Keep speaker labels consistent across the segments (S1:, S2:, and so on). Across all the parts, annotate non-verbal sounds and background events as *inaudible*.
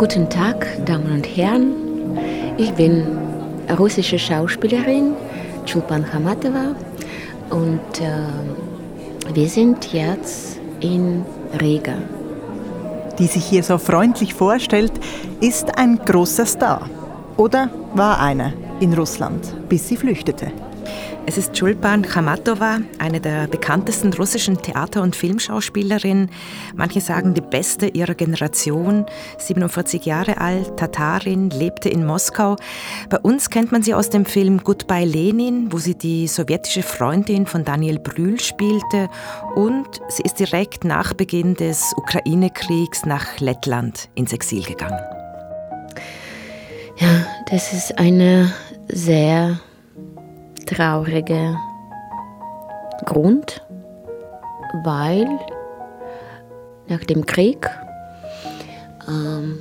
S1: Guten Tag, Damen und Herren. Ich bin russische Schauspielerin Chulpan Hamatova und äh, wir sind jetzt in Riga.
S2: Die sich hier so freundlich vorstellt, ist ein großer Star. Oder war einer in Russland, bis sie flüchtete.
S3: Es ist Schulpan Khamatova, eine der bekanntesten russischen Theater- und Filmschauspielerinnen. Manche sagen die beste ihrer Generation. 47 Jahre alt, Tatarin, lebte in Moskau. Bei uns kennt man sie aus dem Film Goodbye Lenin, wo sie die sowjetische Freundin von Daniel Brühl spielte. Und sie ist direkt nach Beginn des Ukraine-Kriegs nach Lettland ins Exil gegangen.
S1: Ja, das ist eine sehr trauriger Grund, weil nach dem Krieg ähm,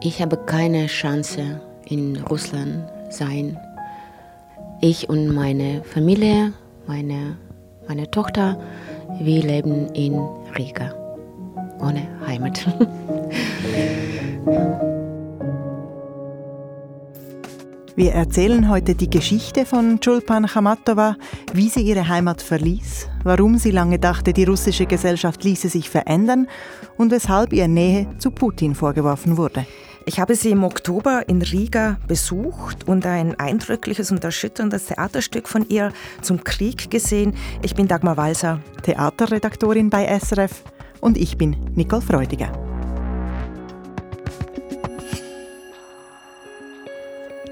S1: ich habe keine Chance in Russland sein. Ich und meine Familie, meine, meine Tochter, wir leben in Riga, ohne Heimat. *laughs*
S2: Wir erzählen heute die Geschichte von Chulpan Chamatova, wie sie ihre Heimat verließ, warum sie lange dachte, die russische Gesellschaft ließe sich verändern und weshalb ihr Nähe zu Putin vorgeworfen wurde.
S3: Ich habe sie im Oktober in Riga besucht und ein eindrückliches und erschütterndes Theaterstück von ihr zum Krieg gesehen. Ich bin Dagmar Walser,
S2: Theaterredaktorin bei SRF und ich bin Nicole Freudiger.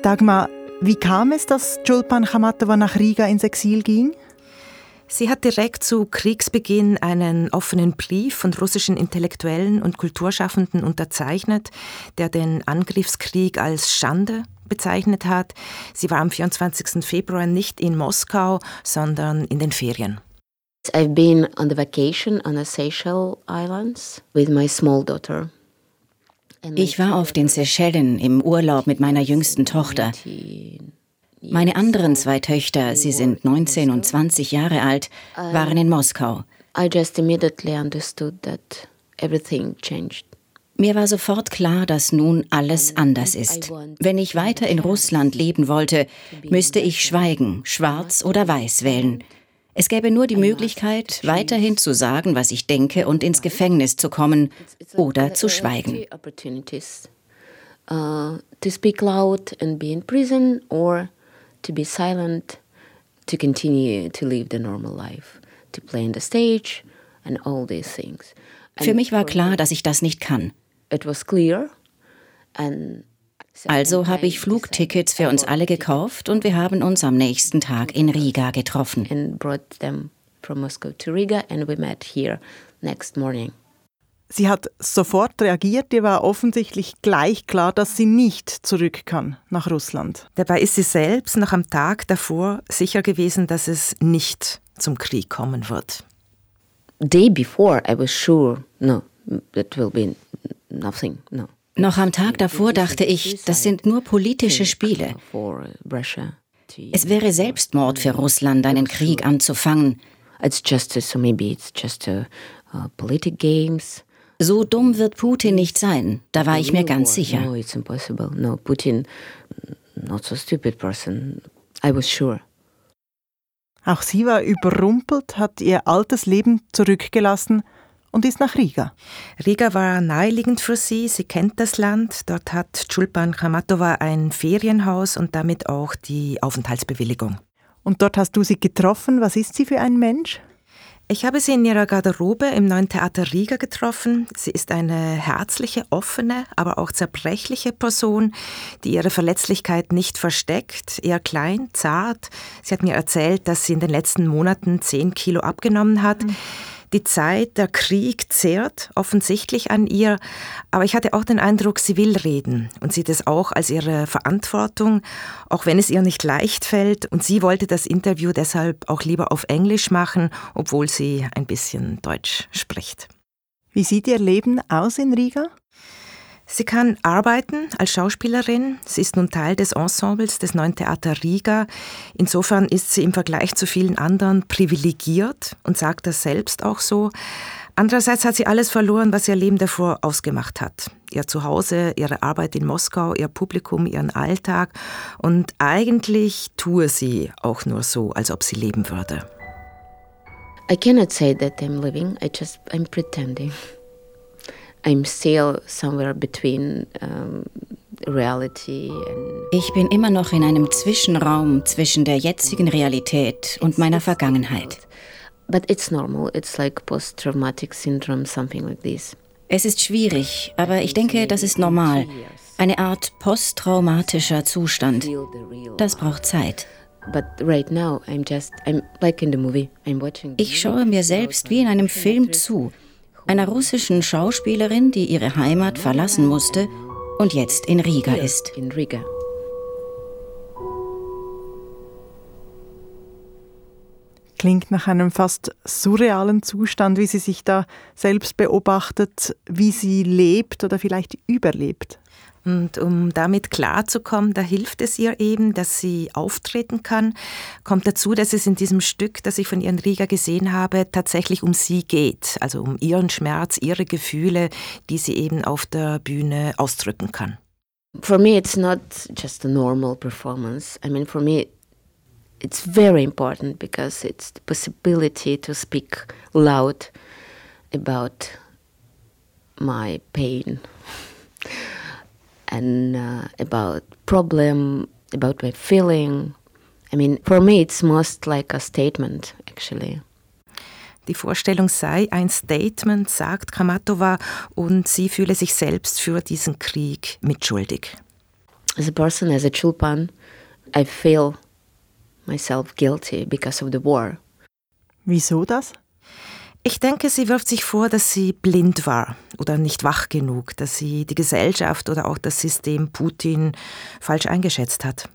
S2: Dagmar, wie kam es, dass Julpan Chamatova nach Riga ins Exil ging?
S3: Sie hat direkt zu Kriegsbeginn einen offenen Brief von russischen Intellektuellen und Kulturschaffenden unterzeichnet, der den Angriffskrieg als Schande bezeichnet hat. Sie war am 24. Februar nicht in Moskau, sondern in den Ferien.
S1: I've been on the vacation on the Seychelles Islands with my small daughter.
S4: Ich war auf den Seychellen im Urlaub mit meiner jüngsten Tochter. Meine anderen zwei Töchter, sie sind 19 und 20 Jahre alt, waren in Moskau. Mir war sofort klar, dass nun alles anders ist. Wenn ich weiter in Russland leben wollte, müsste ich schweigen, schwarz oder weiß wählen. Es gäbe nur die Möglichkeit, weiterhin zu sagen, was ich denke und ins Gefängnis zu kommen oder zu schweigen.
S1: Uh, to speak loud and be in prison or to be silent, to continue to live the normal life, to play on the stage and all these things.
S4: Für mich war klar, dass ich das nicht kann.
S1: It was clear and
S4: also habe ich Flugtickets für uns alle gekauft und wir haben uns am nächsten Tag in Riga getroffen.
S2: Sie hat sofort reagiert. Ihr war offensichtlich gleich klar, dass sie nicht zurück kann nach Russland.
S3: Dabei ist sie selbst noch am Tag davor sicher gewesen, dass es nicht zum Krieg kommen wird.
S1: Day before I was sure, no, that will be nothing, no.
S4: Noch am Tag davor dachte ich, das sind nur politische Spiele. Es wäre Selbstmord für Russland, einen Krieg anzufangen. So dumm wird Putin nicht sein, da war ich mir ganz sicher.
S2: Auch sie war überrumpelt, hat ihr altes Leben zurückgelassen und ist nach Riga.
S3: Riga war naheliegend für sie. Sie kennt das Land. Dort hat Chulpan Khamatova ein Ferienhaus und damit auch die Aufenthaltsbewilligung.
S2: Und dort hast du sie getroffen. Was ist sie für ein Mensch?
S3: Ich habe sie in ihrer Garderobe im neuen Theater Riga getroffen. Sie ist eine herzliche, offene, aber auch zerbrechliche Person, die ihre Verletzlichkeit nicht versteckt, eher klein, zart. Sie hat mir erzählt, dass sie in den letzten Monaten zehn Kilo abgenommen hat. Mhm. Die Zeit, der Krieg zehrt offensichtlich an ihr, aber ich hatte auch den Eindruck, sie will reden und sieht es auch als ihre Verantwortung, auch wenn es ihr nicht leicht fällt. Und sie wollte das Interview deshalb auch lieber auf Englisch machen, obwohl sie ein bisschen Deutsch spricht.
S2: Wie sieht ihr Leben aus in Riga?
S3: Sie kann arbeiten als Schauspielerin. Sie ist nun Teil des Ensembles des Neuen Theater Riga. Insofern ist sie im Vergleich zu vielen anderen privilegiert und sagt das selbst auch so. Andererseits hat sie alles verloren, was ihr Leben davor ausgemacht hat. Ihr Zuhause, ihre Arbeit in Moskau, ihr Publikum, ihren Alltag. Und eigentlich tue sie auch nur so, als ob sie leben würde.
S1: I cannot say that I'm living, I just, I'm pretending. I'm still somewhere between um, reality and
S4: ich bin immer noch in einem Zwischenraum zwischen der jetzigen Realität und meiner Vergangenheit.
S1: But it's normal. It's like post-traumatic syndrome, something like this.
S4: Es ist schwierig, aber ich denke, das ist normal. Eine Art posttraumatischer Zustand. Das braucht Zeit. Ich schaue mir selbst wie in einem Film zu, einer russischen Schauspielerin, die ihre Heimat verlassen musste und jetzt in Riga ist.
S2: Klingt nach einem fast surrealen Zustand, wie sie sich da selbst beobachtet, wie sie lebt oder vielleicht überlebt.
S3: Und um damit klarzukommen, da hilft es ihr eben, dass sie auftreten kann. Kommt dazu, dass es in diesem Stück, das ich von ihren Riga gesehen habe, tatsächlich um sie geht. Also um ihren Schmerz, ihre Gefühle, die sie eben auf der Bühne ausdrücken kann.
S1: For me, it's not just a normal performance. I mean, for me, it's very important because it's the possibility to speak loud about my pain *laughs* and uh, about problem about my feeling i mean for me it's most like a statement actually
S3: Die Vorstellung sei ein Statement, sagt Kramatova, und sie fühle sich selbst für diesen Krieg mitschuldig.
S1: As a person, as a Chulpan, I feel myself guilty because of the war.
S2: Wieso das?
S3: Ich denke, sie wirft sich vor, dass sie blind war oder nicht wach genug, dass sie die Gesellschaft oder auch das System Putin falsch eingeschätzt hat.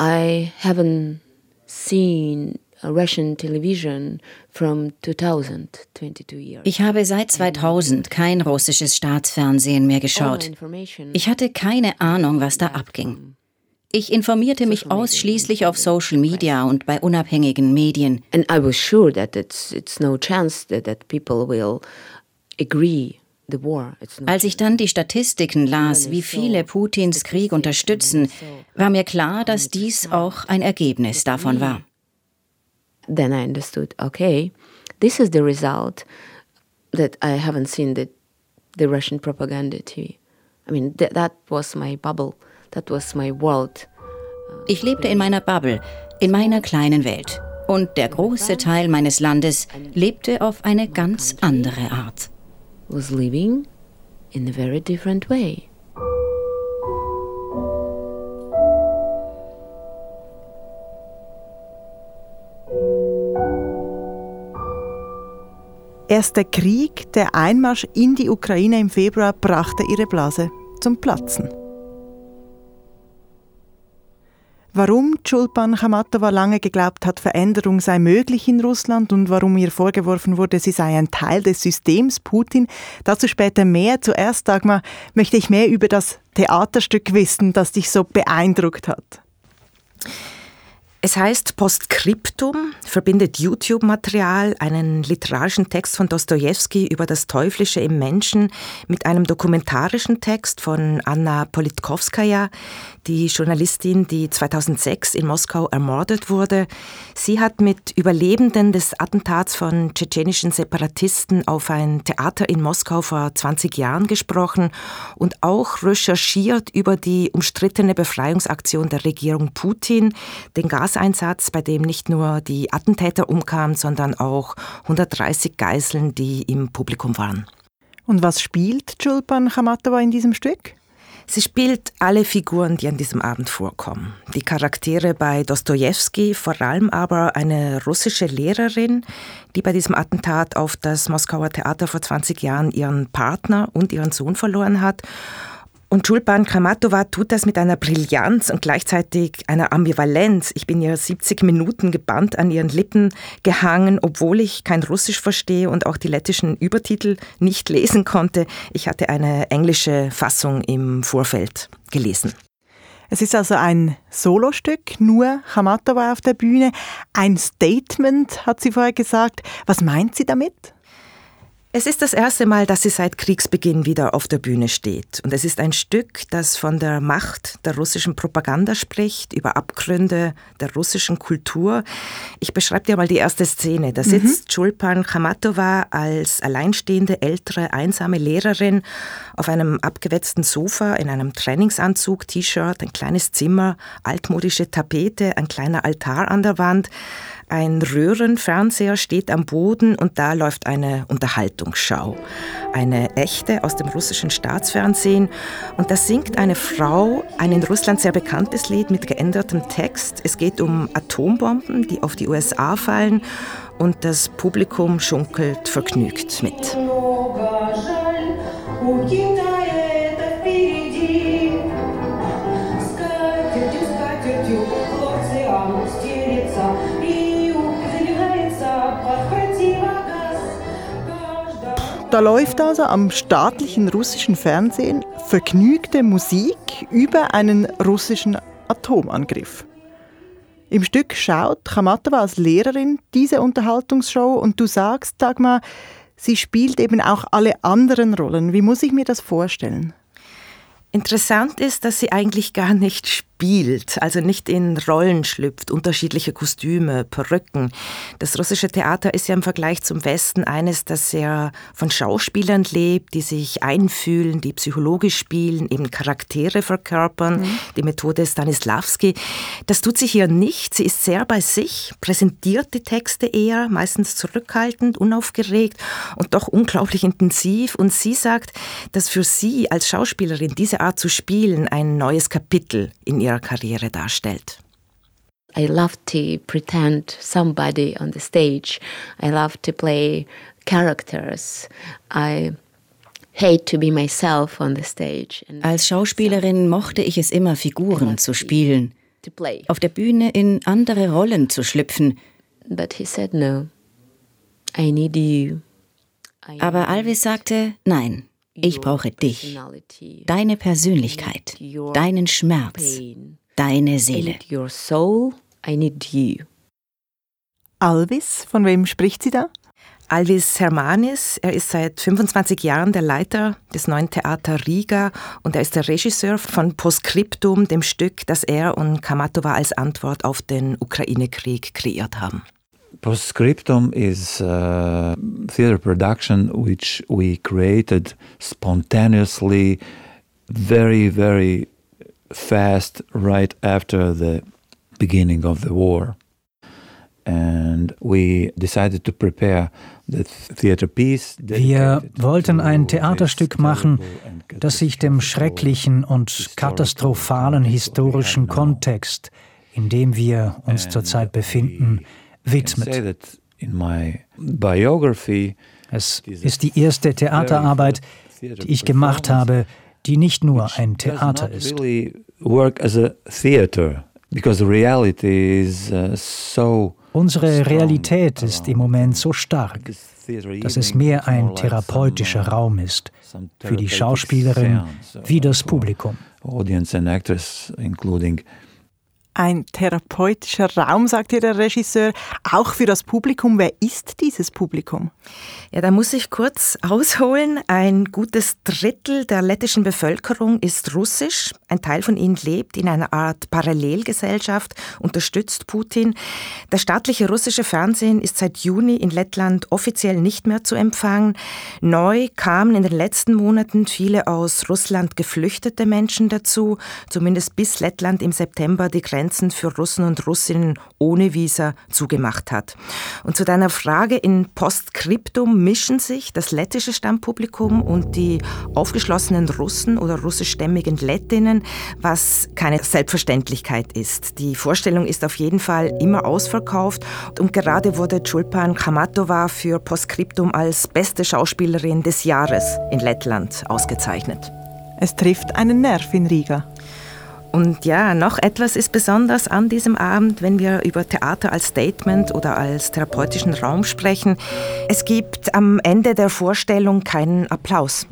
S1: I haven't seen Russian television from 2000, 22 years.
S4: Ich habe seit 2000 kein russisches Staatsfernsehen mehr geschaut. Ich hatte keine Ahnung, was da abging. Ich informierte mich ausschließlich auf Social Media und bei unabhängigen Medien.
S1: And I was sure that it's, it's no chance that, that people will agree
S4: als ich dann die Statistiken las, wie viele Putins Krieg unterstützen, war mir klar, dass dies auch ein Ergebnis davon war.
S1: Then I understood, okay, this is the result that I haven't seen the, the Russian propaganda TV. I mean, th that was my bubble. That was my world.
S4: Ich lebte in meiner Bubble, in meiner kleinen Welt. Und der große Teil meines Landes lebte auf eine ganz andere Art.
S1: Was living in a very different way.
S2: Erst der Krieg, der Einmarsch in die Ukraine im Februar, brachte ihre Blase zum Platzen. Warum Chulpan Khamatova lange geglaubt hat, Veränderung sei möglich in Russland und warum ihr vorgeworfen wurde, sie sei ein Teil des Systems Putin, dazu später mehr. Zuerst, Dagmar, möchte ich mehr über das Theaterstück wissen, das dich so beeindruckt hat.
S3: Es heißt Postskriptum, verbindet YouTube-Material, einen literarischen Text von Dostoevsky über das Teuflische im Menschen mit einem dokumentarischen Text von Anna Politkovskaya, die Journalistin, die 2006 in Moskau ermordet wurde. Sie hat mit Überlebenden des Attentats von tschetschenischen Separatisten auf ein Theater in Moskau vor 20 Jahren gesprochen und auch recherchiert über die umstrittene Befreiungsaktion der Regierung Putin, den Gas Gaseinsatz, bei dem nicht nur die Attentäter umkamen, sondern auch 130 Geiseln, die im Publikum waren.
S2: Und was spielt Julpan Khamatova in diesem Stück?
S3: Sie spielt alle Figuren, die an diesem Abend vorkommen. Die Charaktere bei Dostoevsky, vor allem aber eine russische Lehrerin, die bei diesem Attentat auf das Moskauer Theater vor 20 Jahren ihren Partner und ihren Sohn verloren hat und Schulban Kramatova tut das mit einer Brillanz und gleichzeitig einer Ambivalenz. Ich bin ja 70 Minuten gebannt an ihren Lippen gehangen, obwohl ich kein Russisch verstehe und auch die lettischen Übertitel nicht lesen konnte. Ich hatte eine englische Fassung im Vorfeld gelesen.
S2: Es ist also ein Solostück, nur Kramatova auf der Bühne. Ein Statement, hat sie vorher gesagt. Was meint sie damit?
S3: Es ist das erste Mal, dass sie seit Kriegsbeginn wieder auf der Bühne steht. Und es ist ein Stück, das von der Macht der russischen Propaganda spricht, über Abgründe der russischen Kultur. Ich beschreibe dir mal die erste Szene. Da sitzt mhm. Khamatova als alleinstehende, ältere, einsame Lehrerin auf einem abgewetzten Sofa in einem Trainingsanzug, T-Shirt, ein kleines Zimmer, altmodische Tapete, ein kleiner Altar an der Wand. Ein Röhrenfernseher steht am Boden und da läuft eine Unterhaltungsschau. Eine echte aus dem russischen Staatsfernsehen. Und da singt eine Frau ein in Russland sehr bekanntes Lied mit geändertem Text. Es geht um Atombomben, die auf die USA fallen. Und das Publikum schunkelt vergnügt mit.
S2: Da läuft also am staatlichen russischen Fernsehen vergnügte Musik über einen russischen Atomangriff. Im Stück schaut Chamatova als Lehrerin diese Unterhaltungsshow und du sagst, Dagmar, sie spielt eben auch alle anderen Rollen. Wie muss ich mir das vorstellen?
S3: Interessant ist, dass sie eigentlich gar nicht spielt, also nicht in Rollen schlüpft, unterschiedliche Kostüme, Perücken. Das russische Theater ist ja im Vergleich zum Westen eines, das sehr von Schauspielern lebt, die sich einfühlen, die psychologisch spielen, eben Charaktere verkörpern, mhm. die Methode Stanislavski. Das tut sie hier nicht. Sie ist sehr bei sich, präsentiert die Texte eher, meistens zurückhaltend, unaufgeregt und doch unglaublich intensiv. Und sie sagt, dass für sie als Schauspielerin diese Art zu spielen ein neues Kapitel in ihr ihrer Karriere darstellt.
S1: I love to pretend somebody on the stage. I love to play characters. I hate to be myself on the stage.
S4: Als Schauspielerin mochte ich es immer, Figuren zu spielen, auf der Bühne in andere Rollen zu schlüpfen.
S1: But he said no. I need you.
S4: Aber Alvis sagte, nein, ich brauche dich, deine Persönlichkeit, deinen Schmerz, deine Seele.
S2: Alvis, von wem spricht sie da?
S3: Alvis Hermanis, er ist seit 25 Jahren der Leiter des neuen Theater Riga und er ist der Regisseur von Postscriptum, dem Stück, das er und Kamatova als Antwort auf den Ukraine-Krieg kreiert haben.
S5: Postscriptum is a theater production which we created spontaneously, very, very fast, right after the beginning of the war. And we decided to prepare the theater piece.
S6: Wir wollten ein Theaterstück machen, das sich dem schrecklichen und katastrophalen historischen Kontext, in dem wir uns zurzeit befinden, widmet. Es ist die erste Theaterarbeit, die ich gemacht habe, die nicht nur ein Theater ist. Uh, Unsere Realität ist im Moment so stark, dass es mehr ein therapeutischer Raum ist für die Schauspielerin wie das Publikum. Audience and actors, including
S2: ein therapeutischer Raum, sagt hier der Regisseur, auch für das Publikum. Wer ist dieses Publikum?
S3: Ja, da muss ich kurz ausholen. Ein gutes Drittel der lettischen Bevölkerung ist russisch. Ein Teil von ihnen lebt in einer Art Parallelgesellschaft, unterstützt Putin. Das staatliche russische Fernsehen ist seit Juni in Lettland offiziell nicht mehr zu empfangen. Neu kamen in den letzten Monaten viele aus Russland geflüchtete Menschen dazu, zumindest bis Lettland im September die Grenze Grenzen für Russen und Russinnen ohne Visa zugemacht hat. Und zu deiner Frage, in Postskriptum mischen sich das lettische Stammpublikum und die aufgeschlossenen Russen oder russischstämmigen Lettinnen, was keine Selbstverständlichkeit ist. Die Vorstellung ist auf jeden Fall immer ausverkauft und gerade wurde Chulpan Khamatova für Postskriptum als beste Schauspielerin des Jahres in Lettland ausgezeichnet.
S2: Es trifft einen Nerv in Riga.
S3: Und ja, noch etwas ist besonders an diesem Abend, wenn wir über Theater als Statement oder als therapeutischen Raum sprechen. Es gibt am Ende der Vorstellung keinen Applaus.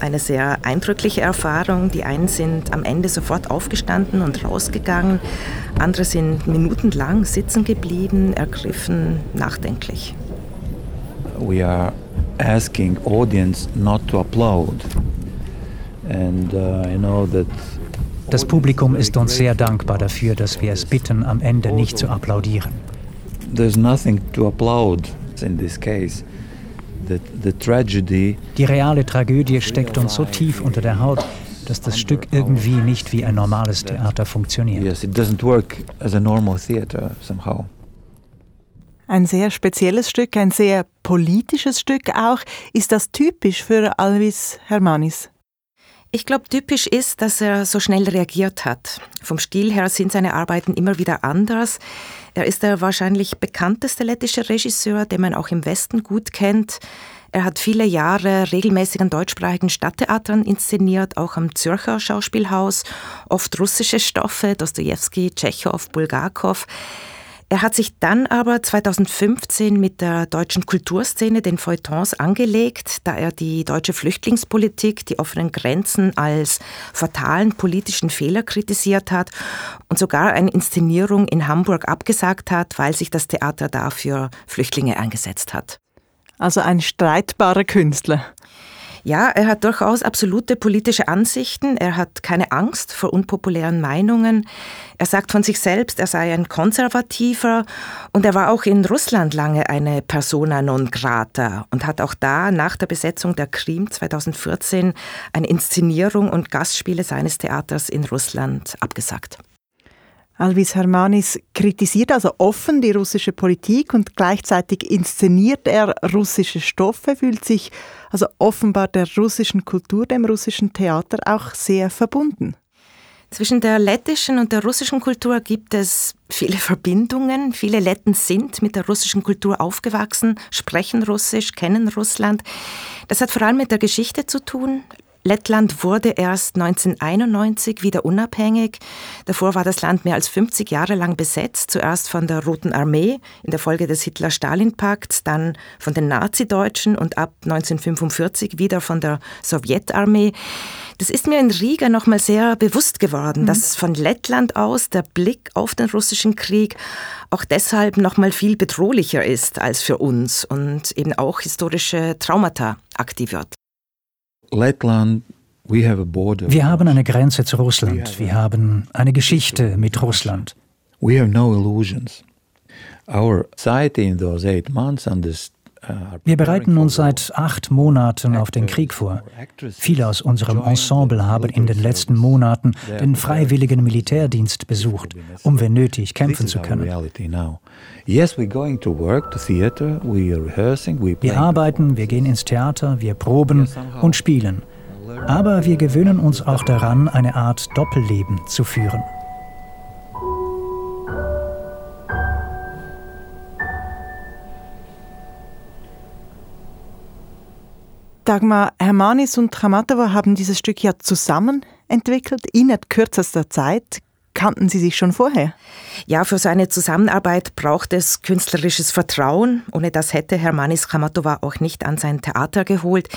S3: Eine sehr eindrückliche Erfahrung. Die einen sind am Ende sofort aufgestanden und rausgegangen, andere sind minutenlang sitzen geblieben, ergriffen, nachdenklich.
S5: we are asking audience not to applaud. And uh, I know that
S6: das Publikum ist uns sehr dankbar dafür, dass wir es bitten, am Ende nicht zu applaudieren.
S5: There's nothing to applaud in this case. The, the tragedy
S6: Die reale Tragödie steckt uns so tief unter der Haut, dass das Stück irgendwie nicht wie ein normales Theater funktioniert.
S5: Yes, it doesn't work as a normal theater somehow.
S2: Ein sehr spezielles Stück, ein sehr politisches Stück auch. Ist das typisch für Alvis Hermanis?
S3: Ich glaube, typisch ist, dass er so schnell reagiert hat. Vom Stil her sind seine Arbeiten immer wieder anders. Er ist der wahrscheinlich bekannteste lettische Regisseur, den man auch im Westen gut kennt. Er hat viele Jahre regelmäßig an deutschsprachigen Stadttheatern inszeniert, auch am Zürcher Schauspielhaus, oft russische Stoffe, Dostoevsky, Tschechow, Bulgakov. Er hat sich dann aber 2015 mit der deutschen Kulturszene den Feuilletons angelegt, da er die deutsche Flüchtlingspolitik, die offenen Grenzen als fatalen politischen Fehler kritisiert hat und sogar eine Inszenierung in Hamburg abgesagt hat, weil sich das Theater dafür Flüchtlinge eingesetzt hat.
S2: Also ein streitbarer Künstler.
S3: Ja, er hat durchaus absolute politische Ansichten. Er hat keine Angst vor unpopulären Meinungen. Er sagt von sich selbst, er sei ein Konservativer und er war auch in Russland lange eine persona non grata und hat auch da nach der Besetzung der Krim 2014 eine Inszenierung und Gastspiele seines Theaters in Russland abgesagt.
S2: Alvis Hermanis kritisiert also offen die russische Politik und gleichzeitig inszeniert er russische Stoffe, fühlt sich also offenbar der russischen Kultur, dem russischen Theater auch sehr verbunden.
S3: Zwischen der lettischen und der russischen Kultur gibt es viele Verbindungen. Viele Letten sind mit der russischen Kultur aufgewachsen, sprechen Russisch, kennen Russland. Das hat vor allem mit der Geschichte zu tun. Lettland wurde erst 1991 wieder unabhängig. Davor war das Land mehr als 50 Jahre lang besetzt, zuerst von der Roten Armee in der Folge des Hitler-Stalin-Pakts, dann von den Nazideutschen und ab 1945 wieder von der Sowjetarmee. Das ist mir in Riga nochmal sehr bewusst geworden, mhm. dass von Lettland aus der Blick auf den russischen Krieg auch deshalb nochmal viel bedrohlicher ist als für uns und eben auch historische Traumata aktiviert.
S6: Wir haben eine Grenze zu Russland. Wir haben eine Geschichte mit Russland.
S5: We have no illusions. Our society in those eight months understood
S6: wir bereiten uns seit acht Monaten auf den Krieg vor. Viele aus unserem Ensemble haben in den letzten Monaten den freiwilligen Militärdienst besucht, um wenn nötig kämpfen zu können. Wir arbeiten, wir gehen ins Theater, wir proben und spielen. Aber wir gewöhnen uns auch daran, eine Art Doppelleben zu führen.
S2: Dagmar Hermanis und Tramatova haben dieses Stück ja zusammen entwickelt, innerhalb kürzester Zeit. Kannten Sie sich schon vorher?
S3: Ja, für seine Zusammenarbeit braucht es künstlerisches Vertrauen. Ohne das hätte Hermanis Khamatova auch nicht an sein Theater geholt.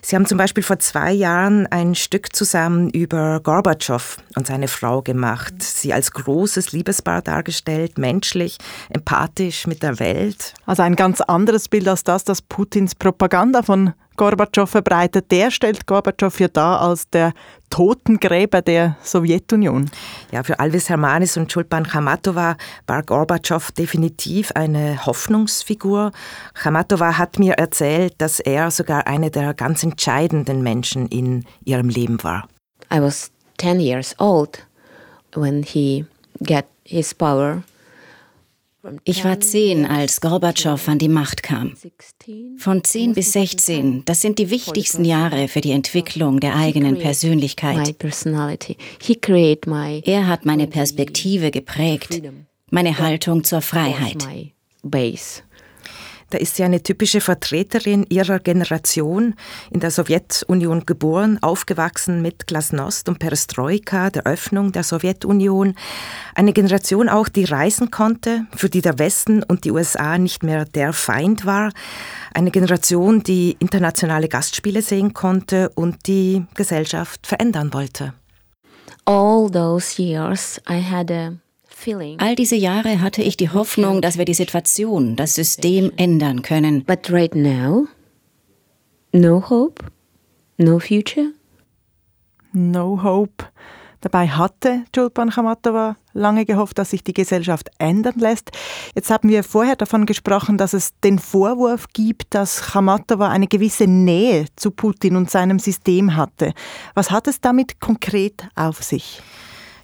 S3: Sie haben zum Beispiel vor zwei Jahren ein Stück zusammen über Gorbatschow und seine Frau gemacht. Sie als großes Liebespaar dargestellt, menschlich, empathisch mit der Welt.
S2: Also ein ganz anderes Bild als das, das Putins Propaganda von Gorbatschow verbreitet, der stellt Gorbatschow ja dar als der Totengräber der Sowjetunion.
S3: Ja, für Alvis Hermanis und Chulpan Khamatova war Gorbatschow definitiv eine Hoffnungsfigur. Khamatova hat mir erzählt, dass er sogar eine der ganz entscheidenden Menschen in ihrem Leben war.
S1: I was 10 years old when he got his power
S4: ich war zehn, als Gorbatschow an die Macht kam. Von zehn bis sechzehn, das sind die wichtigsten Jahre für die Entwicklung der eigenen Persönlichkeit. Er hat meine Perspektive geprägt, meine Haltung zur Freiheit.
S3: Da ist sie eine typische Vertreterin ihrer Generation, in der Sowjetunion geboren, aufgewachsen mit Glasnost und Perestroika, der Öffnung der Sowjetunion. Eine Generation auch, die reisen konnte, für die der Westen und die USA nicht mehr der Feind war. Eine Generation, die internationale Gastspiele sehen konnte und die Gesellschaft verändern wollte.
S1: All those years I had a
S4: All diese Jahre hatte ich die Hoffnung, dass wir die Situation, das System ändern können.
S1: But right now, no hope, no future.
S2: No hope. Dabei hatte Julpan Khamatova lange gehofft, dass sich die Gesellschaft ändern lässt. Jetzt haben wir vorher davon gesprochen, dass es den Vorwurf gibt, dass Khamatova eine gewisse Nähe zu Putin und seinem System hatte. Was hat es damit konkret auf sich?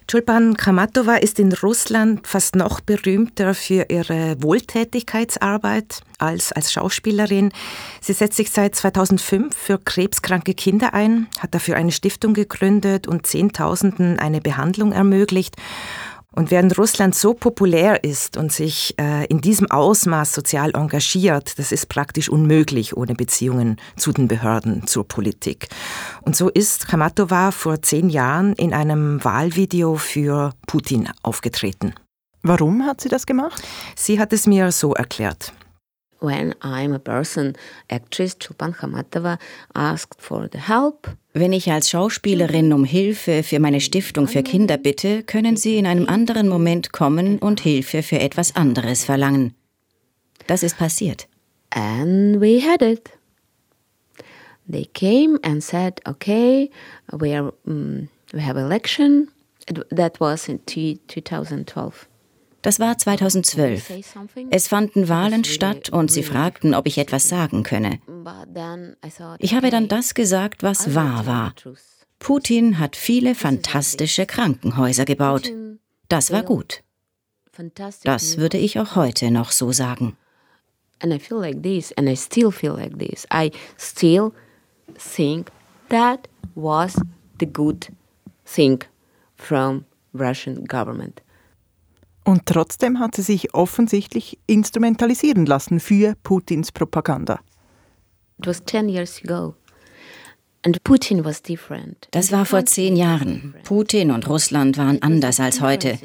S3: Tulpan Kramatova ist in Russland fast noch berühmter für ihre Wohltätigkeitsarbeit als als Schauspielerin. Sie setzt sich seit 2005 für krebskranke Kinder ein, hat dafür eine Stiftung gegründet und Zehntausenden eine Behandlung ermöglicht. Und während Russland so populär ist und sich äh, in diesem Ausmaß sozial engagiert, das ist praktisch unmöglich ohne Beziehungen zu den Behörden, zur Politik. Und so ist Khamatova vor zehn Jahren in einem Wahlvideo für Putin aufgetreten.
S2: Warum hat sie das gemacht?
S3: Sie hat es mir so erklärt
S1: when I'm a person, actress Chulpan Khamatova asked for the help.
S4: Wenn ich als Schauspielerin um Hilfe für meine Stiftung für Kinder bitte, können Sie in einem anderen Moment kommen und Hilfe für etwas anderes verlangen. Das ist passiert.
S1: And we had it. They came and said, okay, we, are, um, we have election. That was in 2012.
S4: Das war 2012. Es fanden Wahlen statt und sie fragten, ob ich etwas sagen könne. Ich habe dann das gesagt, was wahr war. Putin hat viele fantastische Krankenhäuser gebaut. Das war gut. Das würde ich auch heute noch so sagen.
S1: And I feel like this, and I still feel like this. I still think that was the good thing from Russian government.
S2: Und trotzdem hat sie sich offensichtlich instrumentalisieren lassen für Putins Propaganda.
S1: Das
S4: war vor zehn Jahren. Putin und Russland waren anders als heute.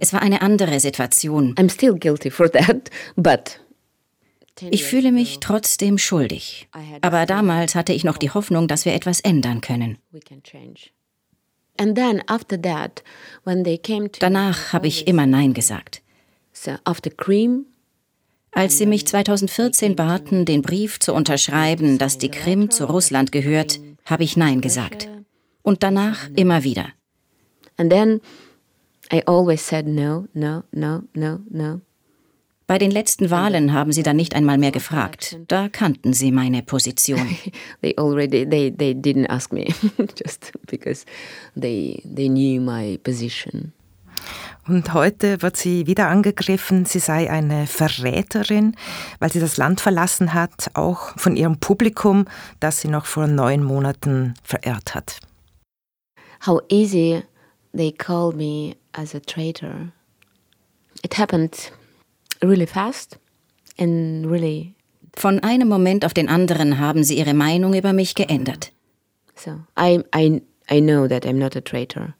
S4: Es war eine andere Situation. Ich fühle mich trotzdem schuldig. Aber damals hatte ich noch die Hoffnung, dass wir etwas ändern können. Danach habe ich immer Nein gesagt. Als sie mich 2014 baten, den Brief zu unterschreiben, dass die Krim zu Russland gehört, habe ich Nein gesagt. Und danach immer wieder.
S1: And then I always said no, no, no, no, no.
S4: Bei den letzten Wahlen haben sie dann nicht einmal mehr gefragt. Da kannten sie meine Position. *laughs*
S1: they already they they didn't ask me *laughs* just because they they knew my position.
S3: Und heute wird sie wieder angegriffen, sie sei eine Verräterin, weil sie das Land verlassen hat, auch von ihrem Publikum, das sie noch vor neun Monaten verehrt hat.
S1: How easy they called me as a traitor. It happened really fast and really
S4: von einem Moment auf den anderen haben sie ihre Meinung über mich geändert.
S1: So, I, I, I know that I'm not a traitor.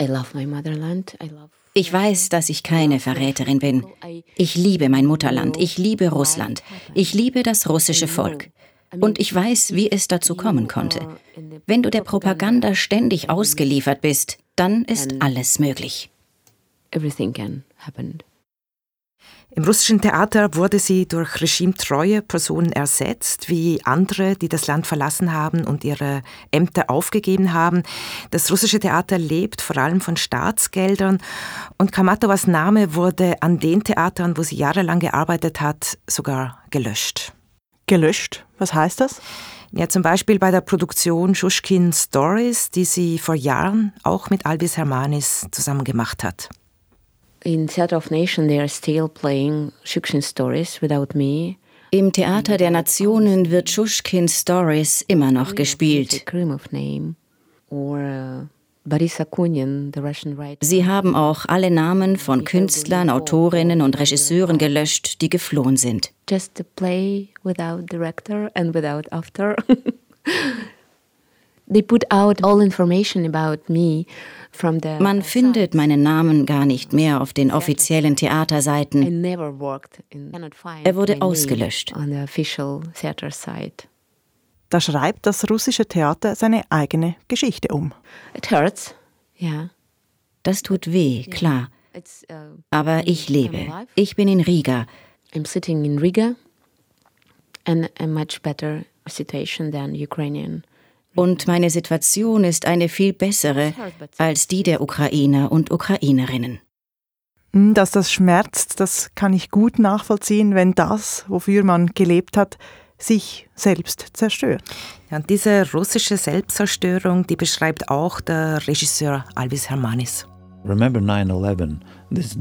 S1: I love my motherland. I love
S4: ich weiß, dass ich keine Verräterin bin. Ich liebe mein Mutterland. Ich liebe Russland. Ich liebe das russische Volk. Und ich weiß, wie es dazu kommen konnte. Wenn du der Propaganda ständig ausgeliefert bist, dann ist alles möglich.
S1: Everything can happen.
S3: Im russischen Theater wurde sie durch regimetreue Personen ersetzt, wie andere, die das Land verlassen haben und ihre Ämter aufgegeben haben. Das russische Theater lebt vor allem von Staatsgeldern und Kamatowas Name wurde an den Theatern, wo sie jahrelang gearbeitet hat, sogar gelöscht.
S2: Gelöscht? Was heißt das?
S3: Ja, zum Beispiel bei der Produktion Schuschkin Stories, die sie vor Jahren auch mit Albis Hermanis zusammen gemacht hat.
S1: In Theater of Nation they are still playing Shukshin stories without me.
S4: Im Theater der Nationen wird Schuschkin Stories immer noch gespielt.
S1: Uh,
S4: Sie haben auch alle Namen von Künstlern, Autorinnen und Regisseuren gelöscht, die geflohen sind.
S1: Just a play without director and without after. *laughs* They put out all information about me
S4: man findet meinen Namen gar nicht mehr auf den offiziellen Theaterseiten. Er wurde ausgelöscht.
S2: Da schreibt das russische Theater seine eigene Geschichte um.
S1: It hurts, yeah.
S4: Das tut weh, klar. Aber ich lebe. Ich bin in Riga.
S1: I'm sitting in Riga and a much better situation than Ukrainian.
S4: Und meine Situation ist eine viel bessere als die der Ukrainer und Ukrainerinnen.
S2: Dass das schmerzt, das kann ich gut nachvollziehen, wenn das, wofür man gelebt hat, sich selbst zerstört.
S3: Ja, und diese russische Selbstzerstörung, die beschreibt auch der Regisseur Alvis Hermanis.
S6: Ich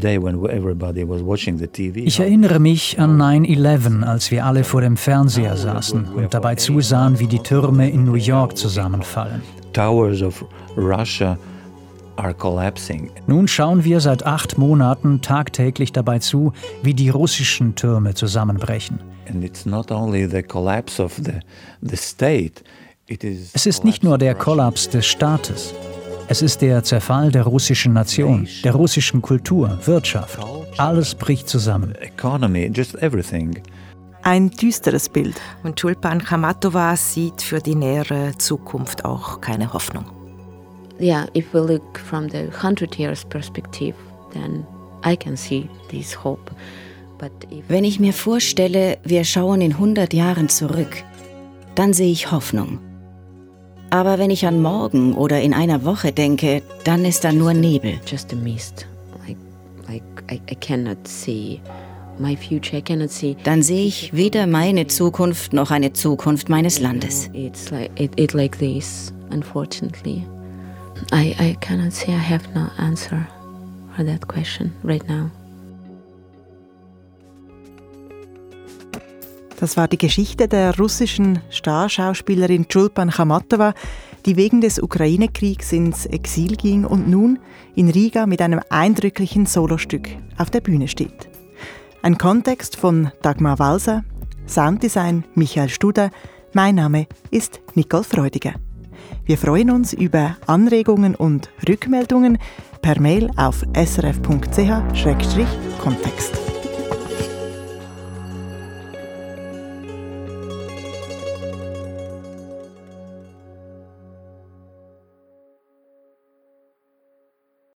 S6: erinnere mich an 9-11, als wir alle vor dem Fernseher saßen und dabei zusahen, wie die Türme in New York zusammenfallen.
S5: Towers of Russia
S6: nun schauen wir seit acht Monaten tagtäglich dabei zu, wie die russischen Türme zusammenbrechen. Es ist nicht nur der Kollaps des Staates. Es ist der Zerfall der russischen Nation, der russischen Kultur, Wirtschaft. Alles bricht zusammen.
S2: Ein düsteres Bild.
S3: Und Tulpan Khamatova sieht für die nähere Zukunft auch keine Hoffnung
S1: yeah, if we look from the 100 years perspective, then I can see this hope.
S4: Wenn ich mir vorstelle, wir schauen in 100 Jahren zurück, dann sehe ich Hoffnung. Aber wenn ich an morgen oder in einer Woche denke, dann ist da nur Nebel.
S1: Just a mist. Like, like I, I cannot see my future. I cannot see.
S4: Dann sehe ich weder meine Zukunft noch eine Zukunft meines Landes.
S1: It's like it, it like this, unfortunately. I, I cannot say I have no answer for that question right now.
S2: Das war die Geschichte der russischen Starschauspielerin Chulpan Khamatova, die wegen des Ukraine-Kriegs ins Exil ging und nun in Riga mit einem eindrücklichen Solostück auf der Bühne steht. Ein Kontext von Dagmar Walser, Sounddesign Michael Studer, mein Name ist Nicole Freudiger. Wir freuen uns über Anregungen und Rückmeldungen per Mail auf srf.ch-kontext.